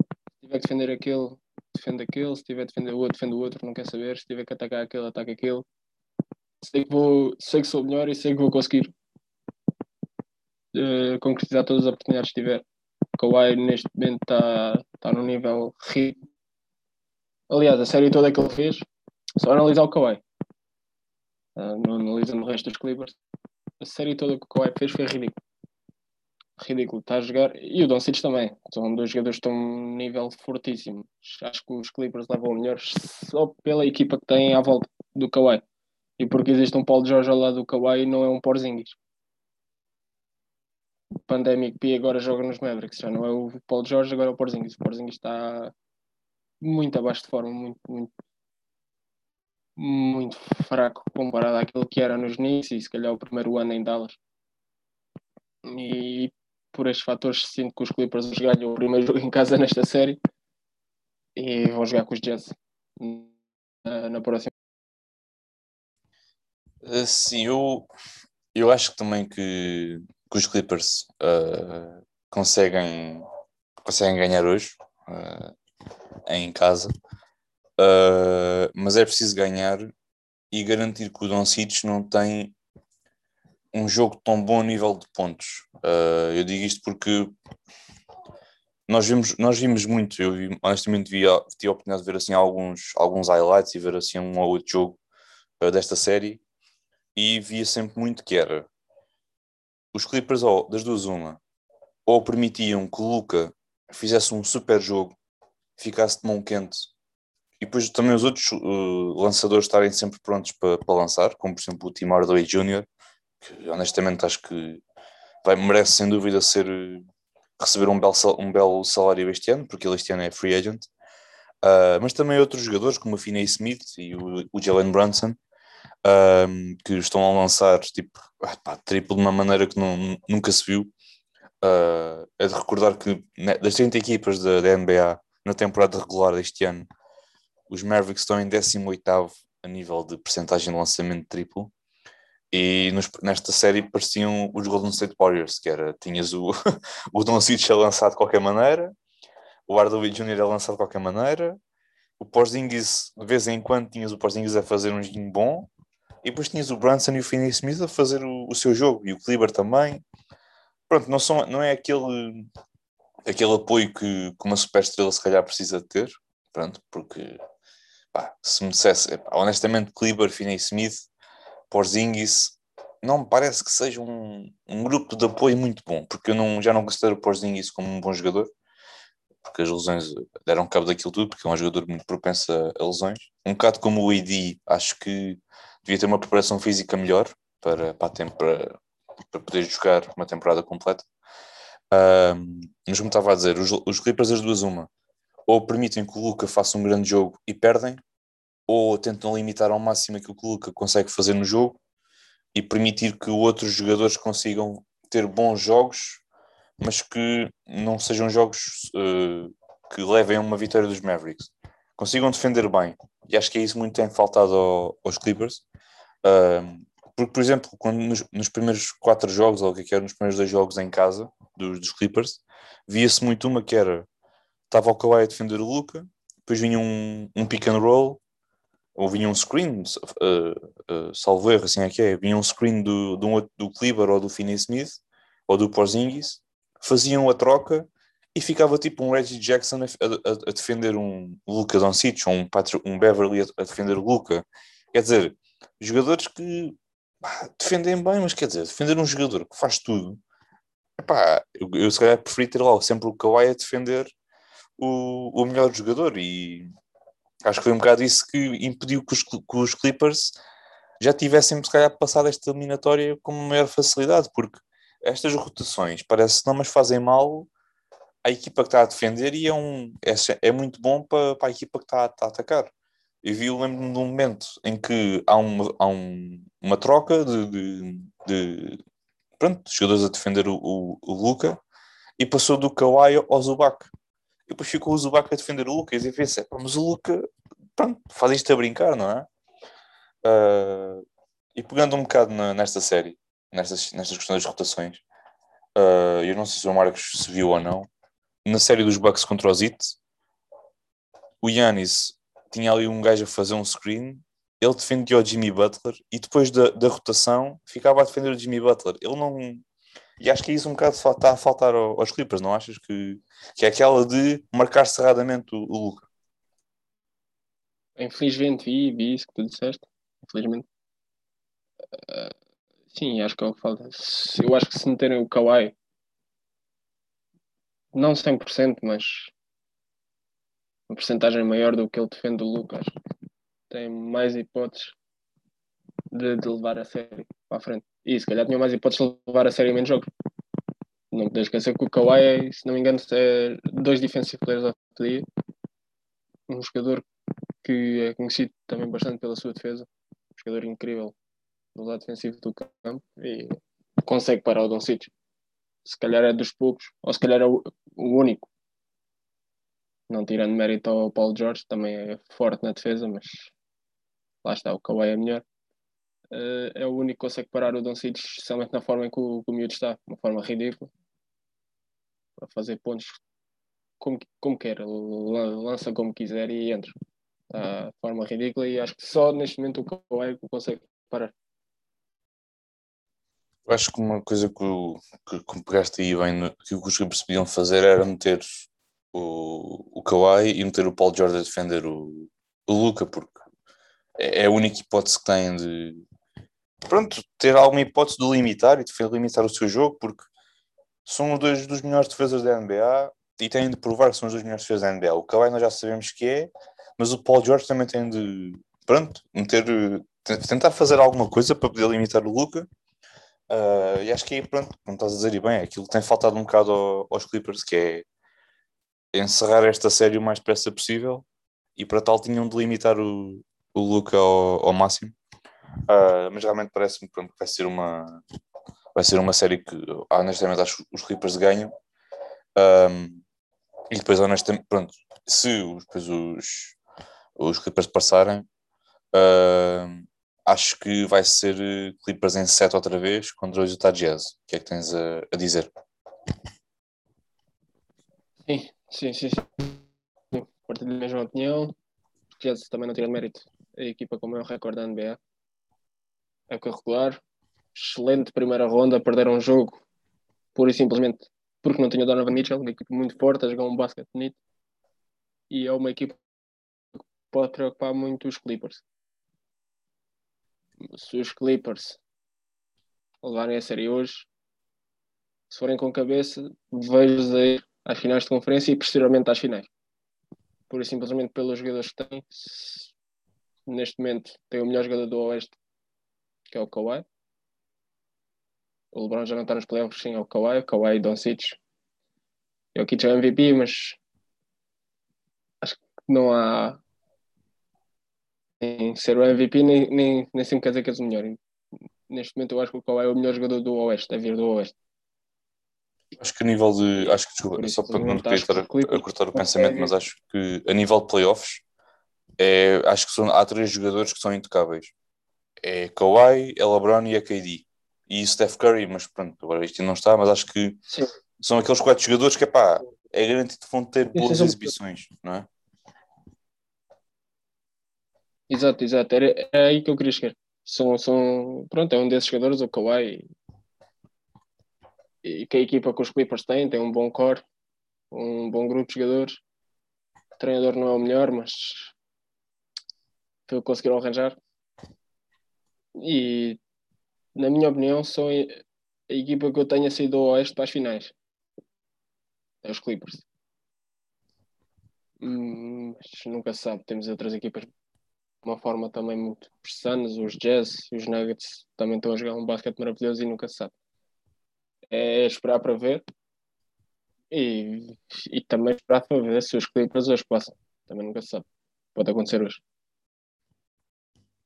Se tiver que defender aquele, defende aquele. Se tiver que defender o outro, defende o outro. Não quer saber. Se tiver que atacar aquele, ataca aquele. Sei que, vou, sei que sou melhor e sei que vou conseguir uh, concretizar todas as oportunidades que tiver. O Kawhi neste momento está tá num nível ridículo. Aliás, a série toda que ele fez, só analisar o Kawhi. Uh, não analisando o resto dos Clippers a série toda que o Kawhi fez foi ridículo. Ridículo, está a jogar. E o Doncic também. São dois jogadores que estão num nível fortíssimo. Acho que os Clippers levam o melhor só pela equipa que têm à volta do Kawhi. E porque existe um Paulo Jorge ao lado do Kawhi não é um Porzingis. Pandemic P agora joga nos Mavericks. Já não é o Paulo Jorge, agora é o Porzingis. O Porzingis está muito abaixo de forma, muito, muito, muito fraco comparado àquilo que era nos Knicks e se calhar o primeiro ano em Dallas. E por estes fatores sinto que os Clippers ganham o primeiro jogo em casa nesta série e vão jogar com os Jazz na, na próxima. Uh, sim, eu, eu acho também que, que os Clippers uh, conseguem, conseguem ganhar hoje uh, em casa. Uh, mas é preciso ganhar e garantir que o Doncic não tem um jogo tão bom a nível de pontos. Eu digo isto porque nós vimos, nós vimos muito, eu vi, honestamente vi, tive a oportunidade de ver assim, alguns, alguns highlights e ver assim, um ou outro jogo desta série e via sempre muito que era os Clippers, ou, das duas uma, ou permitiam que Luca fizesse um super jogo, ficasse de mão quente e depois também os outros uh, lançadores estarem sempre prontos para, lançar, como por exemplo o Tim Hardaway Jr., que honestamente acho que vai, merece sem dúvida ser receber um belo, um belo salário este ano, porque ele este ano é free agent. Uh, mas também outros jogadores como o Finney Smith e o, o Jalen Brunson, um, que estão a lançar tipo, pá, triplo de uma maneira que não, nunca se viu. Uh, é de recordar que né, das 30 equipas da, da, NBA na temporada regular deste ano, os Mavericks estão em 18 a nível de percentagem de lançamento de triplo. E nos, nesta série pareciam os Golden State Warriors, que era, tinhas o, o Doncic a lançar de qualquer maneira, o Hardaway Jr. a lançar de qualquer maneira, o Porzingis, de vez em quando tinhas o Porzingis a fazer um joguinho bom, e depois tinhas o Brunson e o Finney Smith a fazer o, o seu jogo, e o Kleber também. Pronto, não, são, não é aquele, aquele apoio que, que uma super estrela se calhar precisa ter, pronto, porque pá, se me dissesse, honestamente, Kleber, Finney Smith, Porzingis, não me parece que seja um, um grupo de apoio muito bom, porque eu não, já não considero o Porzingis como um bom jogador, porque as lesões deram cabo daquilo tudo, porque é um jogador muito propenso a, lesões. Um bocado como o AD, acho que devia ter uma preparação física melhor para, para, tempo, para, para poder jogar uma temporada completa. Um, mas como estava a dizer, os, os Clippers as duas uma, ou permitem que o Luca faça um grande jogo e perdem, ou tentam limitar ao máximo aquilo que o Luca consegue fazer no jogo e permitir que outros jogadores consigam ter bons jogos, mas que não sejam jogos uh, que levem a uma vitória dos Mavericks. Consigam defender bem. E acho que é isso muito tem faltado ao, aos Clippers. Uh, porque, por exemplo, quando nos, nos, primeiros quatro jogos, ou o que é era nos primeiros dois jogos em casa dos, dos Clippers, via-se muito uma que era estava o Kawhi a defender o Luca, depois vinha um, um pick and roll, ou vinha um screen, uh, uh, salvo erro, assim é que é, vinha um screen do, do, do Kleber ou do Finney Smith, ou do Porzingis, faziam a troca e ficava tipo um Reggie Jackson a, a, a defender um Luca Doncic ou um, Patrick, um Beverly a, a defender Luca. Quer dizer, jogadores que defendem bem, mas quer dizer, defender um jogador que faz tudo, epá, eu, eu se calhar preferi ter lá sempre o Kawhi a defender o, o melhor jogador e acho que foi um bocado isso que impediu que os, que os Clippers já tivessem se calhar passado esta eliminatória com maior facilidade, porque estas rotações parece não, mas fazem mal à equipa que está a defender e é, um, é, é muito bom para, para a equipa que está, está a atacar. Eu vi, lembro-me de um momento em que há uma, há um, uma troca de, de, de, pronto, jogadores a defender o, o, o, Luca e passou do Kawhi ao Zubac. E depois ficou o Zubac a defender o Lucas e pensei, mas o Luca pronto, faz isto a brincar, não é? Uh, e pegando um bocado na, nesta série, nestas, nestas questões das rotações, uh, eu não sei se o Marcos se viu ou não, na série dos Bucks contra os It, o Yannis tinha ali um gajo a fazer um screen, ele defendia o Jimmy Butler e depois da, da rotação ficava a defender o Jimmy Butler. Ele não. E acho que é isso um bocado está a faltar aos Clippers, não achas? Que, que é aquela de marcar cerradamente o, o Luca. Infelizmente vi, vi isso que tu disseste. Infelizmente. Uh, sim, acho que é o que falta. Eu acho que se meterem o Kawhi, não 100%, mas uma porcentagem maior do que ele defende o Lucas. Tem mais hipóteses de, de, levar a série para a frente. E se calhar tinha mais hipóteses de levar a série menos jogos. Não podemos esquecer que o Kawhi, se não me engano, é dois defensive players of the dia. Um jogador que é conhecido também bastante pela sua defesa. Um jogador incrível do lado defensivo do campo e consegue parar o Doncic. Se calhar é dos poucos, ou se calhar é o, único não tirando mérito ao Paulo Jorge, também é forte na defesa, mas lá está, o Kawhi é melhor. Uh, é o único que consegue parar o Doncic, especialmente na forma em que o, que o miúdo está, uma forma ridícula, para fazer pontos como, como quer, lança como quiser e entra. Está forma ridícula e acho que só neste momento o Kawhi consegue parar. Eu acho que uma coisa que, que, que pegaste aí bem, que os Clippers podiam fazer era meter o, o Kawhi e meter o Paul George a defender o, o Luca, porque é, é a única hipótese que tem de pronto, ter alguma hipótese de limitar e de limitar o seu jogo, porque são dois dos melhores defesas da NBA e têm de provar que são os dois melhores defesas da NBA. O Kawhi nós já sabemos que é, mas o Paul George também tem de pronto, meter, tentar fazer alguma coisa para poder limitar o Luca. Uh, e acho que aí, pronto, como estás a dizer, e bem, aquilo que tem faltado um bocado ao, aos Clippers, que é encerrar esta série o mais depressa possível, e para tal tinham de limitar o, o Luca ao, ao máximo. Uh, mas realmente parece-me que vai ser uma vai ser uma série que honestamente acho que os Clippers ganham. Um, e depois, honestamente, pronto, se depois os, os Clippers passarem, uh, acho que vai ser eh, Clippers em 7 outra vez contra os Utah Jazz. O que é que tens a, a dizer? Sim, sim, sim. sim. Partilho da mesma opinião. Jazz também não tiram mérito. A equipa com o maior recorde da NBA. É o regular. Excelente primeira ronda. Perderam um jogo pura e simplesmente porque não tinha Donovan Mitchell. Uma equipa muito forte a jogar um basquete bonito. E é uma equipa que pode preocupar muito os Clippers se os Clippers levarem a série hoje, se forem com cabeça, vejo-os ir às finais de conferência e posteriormente às finais. Por simplesmente pelos jogadores que têm. Neste momento tem o melhor jogador do Oeste, que é o Kawhi. O LeBron já não está nos playoffs, sim, é o Kawhi. O Kawhi e Doncic. É o MVP, mas acho que não há em ser o MVP nem, nem, nem sempre quer dizer que és o melhor. Neste momento eu acho que o Kawhi é o melhor jogador do Oeste, a vir do Oeste. Acho que a nível de. Acho que desculpa, só para não queria estar a, a, cortar o pensamento, mas acho que a nível de playoffs é, acho que são, há três jogadores que são intocáveis. É Kawhi, é LeBron e é KD. E Steph Curry, mas pronto, agora isto não está, mas acho que Sim. são aqueles quatro jogadores que é pá, é garantido que vão ter boas exibições, não é? Exato, exato. Era, era aí que eu queria chegar. São, são, pronto, é um desses jogadores, o Kawhi, e, que a equipa com os Clippers tem, tem um bom core, um bom grupo de jogadores. O treinador não é o melhor, mas que conseguiram arranjar. E, na minha opinião, são a equipa que eu tenho saído do Oeste para as finais. É os Clippers. Hum, mas nunca se sabe, temos outras equipas uma forma também muito Suns, os Jazz e os Nuggets também estão a jogar um basquete maravilhoso e nunca se sabe. É esperar para ver e, e também esperar para ver se os Clippers hoje passam. Também nunca se sabe. Pode acontecer hoje.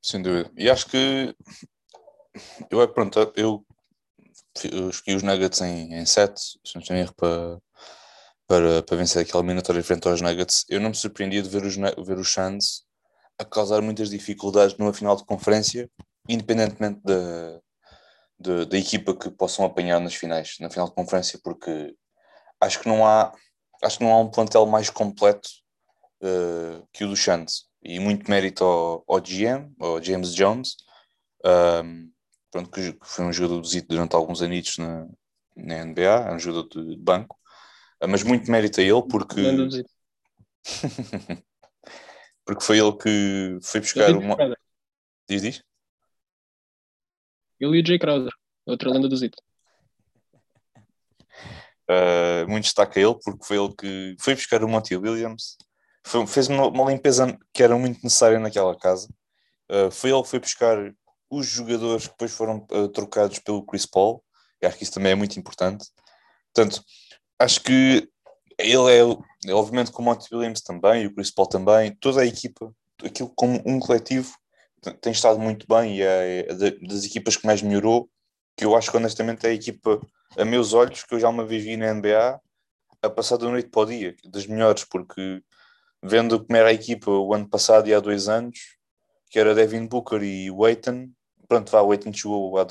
Sem dúvida. E acho que eu é pronto, eu, escolhi os Nuggets em, em 7, se não erro, para, para, para vencer aquela eliminatória frente aos Nuggets. Eu não me surpreendia de ver os, ver os Suns a causar muitas dificuldades numa final de conferência, independentemente da, da, da, equipa que possam apanhar nas finais, na final de conferência, porque acho que não há, acho que não há um plantel mais completo uh, que o do Suns. E muito mérito ao, ao GM, ao James Jones, um, pronto, que foi um jogador do durante alguns anos na, na NBA, é um jogador de banco, uh, mas muito mérito a ele porque. porque foi ele que foi buscar uma. Diz, diz? Ele e o Jay Crowder, outra lenda do Zito. Uh, muito destaque a ele, porque foi ele que foi buscar o Monty Williams, foi, fez uma, uma, limpeza que era muito necessária naquela casa. Uh, foi ele que foi buscar os jogadores que depois foram uh, trocados pelo Chris Paul, e acho que isso também é muito importante. Portanto, acho que ele é, obviamente, com o Monty Williams também, e o Chris Paul também, toda a equipa, aquilo como um coletivo, tem estado muito bem e é, é das equipas que mais melhorou, que eu acho que honestamente é a equipa, a meus olhos, que eu já uma vez vi na NBA, a passar da noite para o dia, das melhores, porque vendo como era a equipa o ano passado e há dois anos, que era Devin Booker e Waiton, pronto, vá, Waiton chegou há,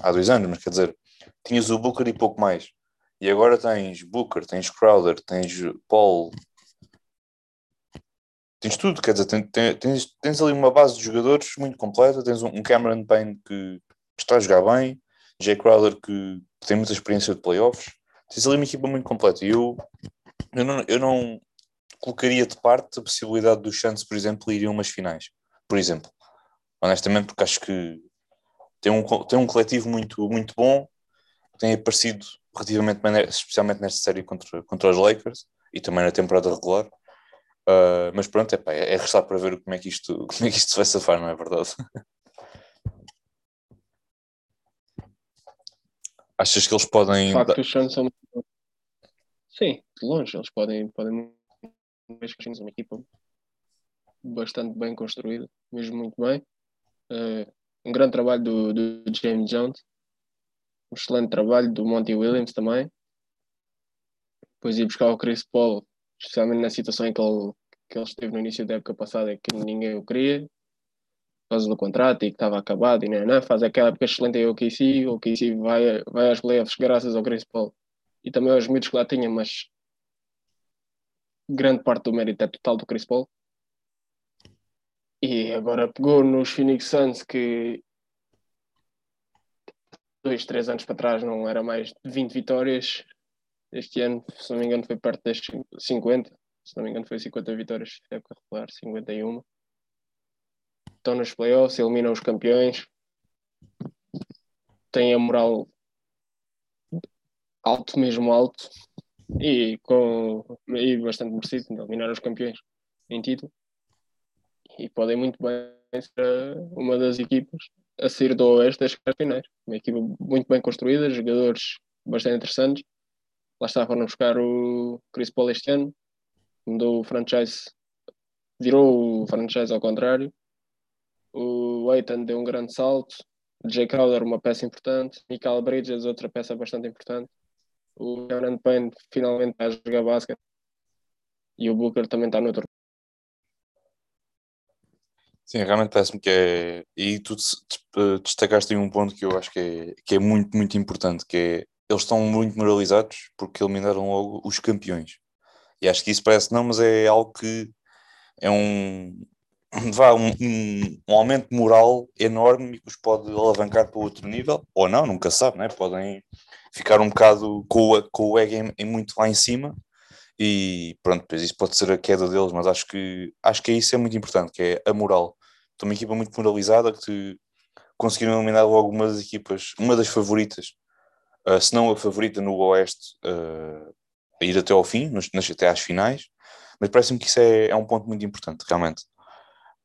há dois anos, mas quer dizer, tinhas o Booker e pouco mais. E agora tens Booker, tens Crowder, tens Paul, tens tudo, quer dizer, tens, tens, ali uma base de jogadores muito completa, tens um, Cameron Payne que está a jogar bem, Jay Crowder que tem muita experiência de playoffs, tens ali uma equipa muito completa. E eu, eu, não, eu não colocaria de parte a possibilidade dos Santos, por exemplo, irem umas finais, por exemplo. Honestamente, porque acho que tem um, tem um coletivo muito, muito bom, tem aparecido relativamente, especialmente nesta série contra, contra os Lakers e também na temporada regular. Uh, mas pronto, epá, é, é restar para ver como é, que isto, como é que isto vai safar, não é verdade? Achas que eles podem. De facto, os Suns são. Sim, de longe, eles podem. podem uma equipa bastante bem construída, mesmo muito bem. Uh, um grande trabalho do, do James Jones, um excelente trabalho do Monty Williams também. Depois ir buscar o Chris Paul, especialmente na situação em que ele, que ele esteve no início da época passada, que ninguém o queria, por causa do contrato e que estava acabado, e não, não faz aquela época excelente em OKC, o OKC vai, vai às playoffs graças ao Chris Paul e também aos miúdos que lá tinha, mas grande parte do mérito é total do Chris Paul. E agora pegou nos Phoenix Suns que dois, três anos para trás não era mais de 20 vitórias. Este ano, se não me engano, foi perto das 50. Se não me engano, foi 50 vitórias, época regular, 51. Estão nos playoffs, eliminam os campeões. Têm a moral alto, mesmo alto. E, com, e bastante merecido eliminar os campeões em título. E podem muito bem ser uma das equipas a sair do Oeste das finais. Uma equipa muito bem construída, jogadores bastante interessantes. Lá está, foram buscar o Chris Paul este ano, mudou o franchise, virou o franchise ao contrário. O Aiton deu um grande salto. Jay Crowder, uma peça importante. Michael Bridges, outra peça bastante importante. O Aaron Payne finalmente está a jogar basquete. E o Booker também está no outro Sim, realmente parece-me que é. E tu destacaste aí um ponto que eu acho que é, que é muito, muito importante, que é eles estão muito moralizados porque eliminaram logo os campeões. E acho que isso parece não, mas é algo que é um, vá, um, um, um, aumento moral enorme que os pode alavancar para outro nível, ou não, nunca sabe, né? podem ficar um bocado com o, com o egg em, em muito lá em cima e pronto, depois isso pode ser a queda deles, mas acho que acho que isso é muito importante, que é a moral Uma equipa muito moralizada que conseguiram eliminar logo uma das equipas, uma das favoritas, uh, se não a favorita no Oeste, uh, a ir até ao fim, nos, nas, até às finais. Mas parece-me que isso é, é, um ponto muito importante, realmente.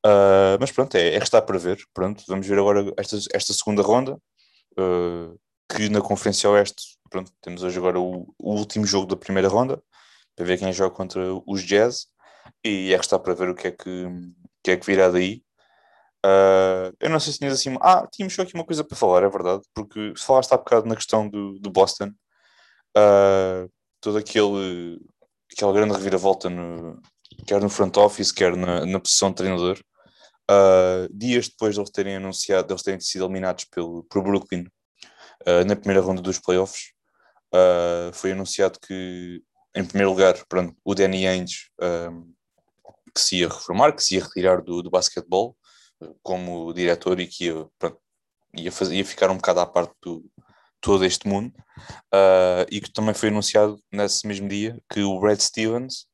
Uh, mas pronto, é, é estar para ver. Pronto, vamos ver agora esta, esta segunda ronda, que na Conferência Oeste, pronto, temos hoje agora o, o, último jogo da primeira ronda, para ver quem joga contra os Jazz, e é estar para ver o que é que, que, é que virá daí. Uh, eu não sei se tinhas assim. Ah, tínhamos só aqui uma coisa para falar, é verdade, porque se falaste há bocado na questão do, do Boston, uh, todo aquele aquela grande reviravolta, no, quer no front office, quer na, na posição de treinador, uh, dias depois de eles terem anunciado, eles terem sido eliminados pelo, por Brooklyn na primeira ronda dos playoffs, foi anunciado que, em primeiro lugar, pronto, o Danny Ainge que se ia reformar, que se ia retirar do, do basquetebol como diretor e que ia, pronto, ia, fazer, ia ficar um bocado à parte do todo este mundo uh, e que também foi anunciado nesse mesmo dia que o Brad Stevens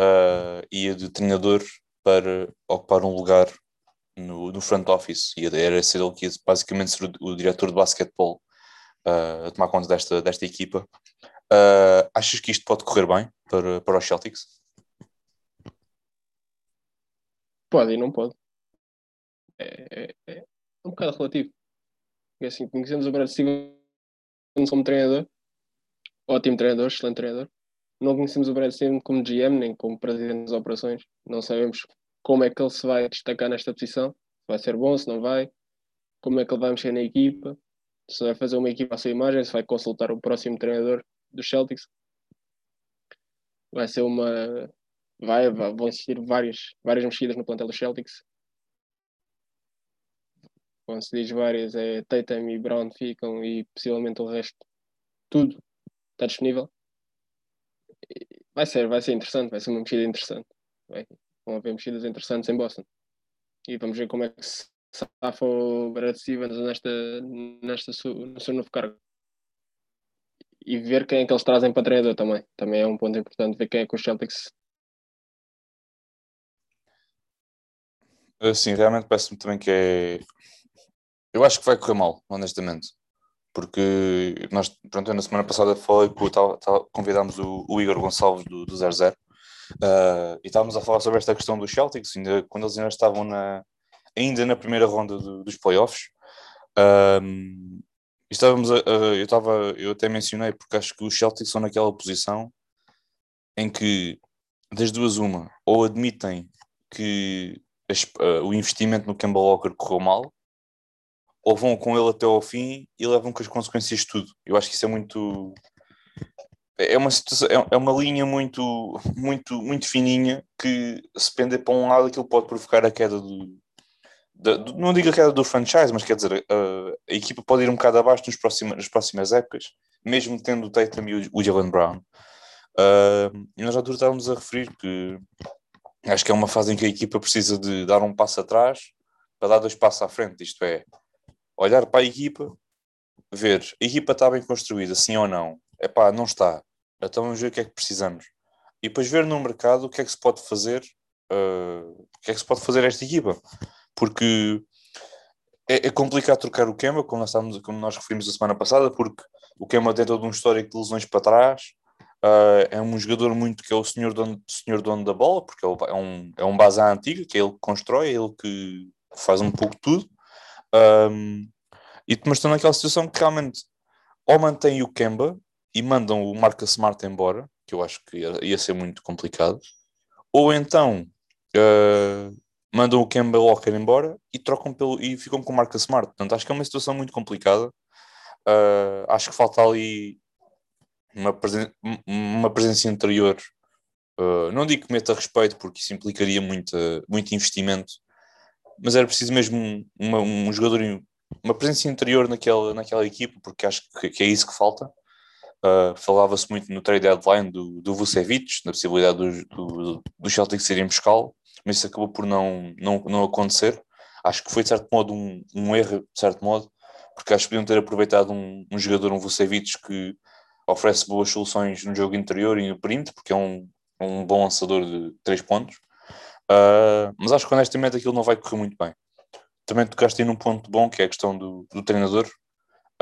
uh, ia de treinador para ocupar um lugar no, no front office e era ser ele que ia basicamente ser o, o diretor de basquetebol uh, a tomar conta desta, desta equipa. achas que isto pode correr bem para, para os Celtics? Pode e não pode é, é, é um bocado relativo. Porque assim, conhecemos o Brad Stevens como treinador, ótimo treinador, excelente treinador. Não conhecemos o Brad Stevens como GM nem como presidente das operações. Não sabemos como é que ele se vai destacar nesta posição. Se vai ser bom, se não vai. Como é que ele vai mexer na equipa. Se vai fazer uma equipa à sua imagem, se vai consultar o próximo treinador dos Celtics. Vai ser uma. Vai, vão existir várias, várias mexidas no plantel dos Celtics quando se diz várias, é Tatum e Brown ficam e possivelmente o resto, tudo está disponível. Vai ser, vai ser interessante, vai ser uma mexida interessante. Vai, vão haver mexidas interessantes em Boston. E vamos ver como é que se safa o Brad Stevens nesta, nesta no seu novo cargo. E ver quem é que eles trazem para treinador também. Também é um ponto importante, ver quem é que os Celtics Sim, realmente parece-me também que é eu acho que vai correr mal, honestamente. Porque nós, pronto, na semana passada falei convidámos o, o, Igor Gonçalves do, do 00 uh, e estávamos a falar sobre esta questão dos Celtics, ainda, quando eles ainda estavam na, ainda na primeira ronda do, dos playoffs. Um, estávamos a, a, eu, estava, eu até mencionei, porque acho que os Celtics são naquela posição em que, das duas, uma, ou admitem que as, uh, o investimento no Campbell Walker correu mal, ou vão com ele até ao fim e levam com as consequências de tudo. Eu acho que isso é muito. É uma, situação, é, é uma linha muito, muito, muito fininha que se pender para um lado aquilo pode provocar a queda do, não digo a queda do franchise, mas quer dizer, a, a equipa pode ir um bocado abaixo nos próximos, nas próximas épocas, mesmo tendo o Tatum e o, o Jalen Brown. Uh, e nós já estávamos a referir que acho que é uma fase em que a equipa precisa de dar um passo atrás para dar dois passos à frente, isto é, olhar para a equipa, ver, a equipa está bem construída, sim ou não? É pá, não está. Então vamos ver o que é que precisamos. E depois ver no mercado o que é que se pode fazer, uh, o que é que se pode fazer esta equipa porque é, é, complicado trocar o Kemba, como nós, estávamos, como nós referimos a semana passada, porque o Kemba tem todo um histórico de lesões para trás, uh, é um jogador muito que é o senhor dono, senhor dono da bola, porque é, é um, é um base antigo, que é ele que constrói, é ele que faz um pouco tudo, um, e, mas estão naquela situação que realmente ou mantém o Kemba e mandam o Marcus Smart embora, que eu acho que ia, ia ser muito complicado, ou então uh, mandam o Campbell Walker embora e trocam pelo e ficam com o Marcus Smart. Portanto, acho que é uma situação muito complicada. Uh, acho que falta ali uma, presen uma presença interior. Uh, não digo que meta respeito, porque isso implicaria muito, muito investimento, mas era preciso mesmo uma, um jogador, uma presença interior naquela, naquela equipa, porque acho que, que é isso que falta. Uh, Falava-se muito no trade deadline do, do Vucevic, na possibilidade do, do, do Celtic serem buscá-lo mas isso acabou por não, não, não acontecer. Acho que foi de certo modo um, um erro, de certo modo, porque acho que podiam ter aproveitado um, um jogador, um Vucevic, que oferece boas soluções no jogo interior e no print, porque é um, um bom lançador de três pontos. Uh, mas acho que honestamente aquilo não vai correr muito bem. Também tocaste aí num ponto bom, que é a questão do, do treinador,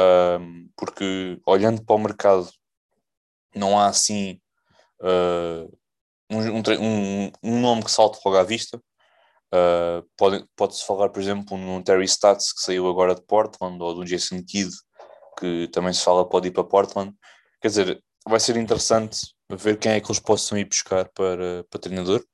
uh, porque olhando para o mercado, não há assim uh, um, um, um nome que salta logo à vista. Uh, pode, pode-se falar, por exemplo, num Terry Stats que saiu agora de Portland, ou do Jason Kidd, que também se fala pode ir para Portland. Quer dizer, vai ser interessante ver quem é que eles possam ir buscar para, para treinador.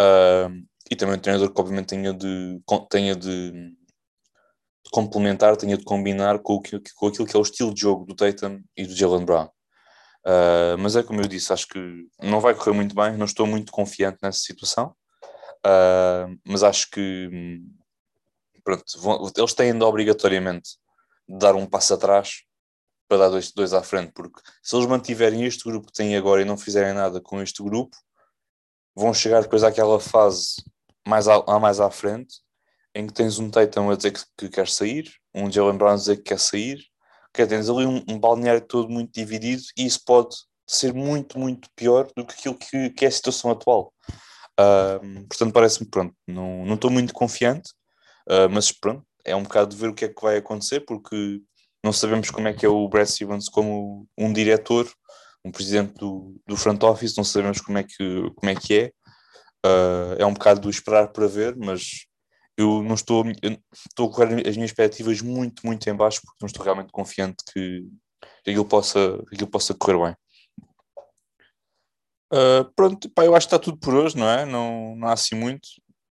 Uh, e também um treinador que obviamente tenha de, tenha de, de, complementar, tenha de combinar com, o que, com aquilo que é o estilo de jogo do Tatum e do Jalen Brown. Uh, mas é como eu disse, acho que não vai correr muito bem, não estou muito confiante nessa situação, uh, mas acho que pronto, vão, eles têm de obrigatoriamente dar um passo atrás para dar dois, dois à frente, porque se eles mantiverem este grupo que têm agora e não fizerem nada com este grupo, vão chegar depois àquela fase mais a, mais à frente em que tens um Tatum a dizer que, que quer sair, um Jalen Brown a dizer que quer sair, dizer, tens ali um, um, balneário todo muito dividido e isso pode ser muito, muito pior do que aquilo que, que é a situação atual. Uh, portanto, parece-me, pronto, não, não estou muito confiante, uh, mas pronto, é um bocado de ver o que é que vai acontecer, porque não sabemos como é que é o Brad Stevens como um diretor, um presidente do, do front office, não sabemos como é que, como é, que é. Uh, é um bocado do esperar para ver, mas eu não estou, eu estou a colocar as minhas expectativas muito, muito em baixo porque não estou realmente confiante que, aquilo, possa, aquilo possa correr bem. Uh, pronto, pá, eu acho que está tudo por hoje, não é? Não, não há assim muito.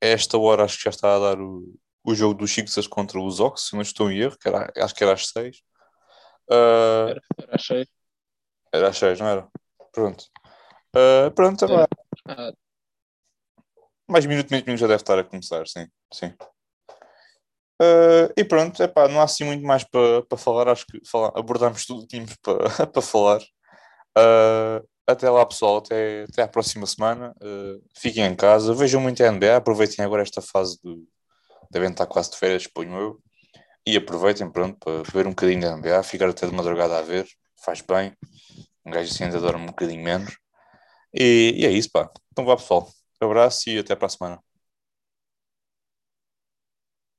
A esta hora acho que já está a dar o, o jogo dos Sixers contra os Ox, se não estou em erro, que era, acho que era às 6. Uh, era, era às 6. Era às 6, não era? Pronto. Uh, pronto, agora. Ah, mais minuto, menos minuto já deve estar a começar, sim. sim. Uh, e pronto, epá, não há assim muito mais para pa falar, acho que falar, abordámos tudo o que tínhamos para pa falar. Uh, até lá, pessoal, até, até à próxima semana. Uh, fiquem em casa, vejam muito a NBA, aproveitem agora esta fase do. Devem estar quase de férias, ponho eu. E aproveitem, pronto, para ver um bocadinho da NBA, ficar até de madrugada a ver, faz bem. Um gajo assim ainda dorme um bocadinho menos. E, e é isso, pá. Então vá, pessoal. Um abraço e até para a semana.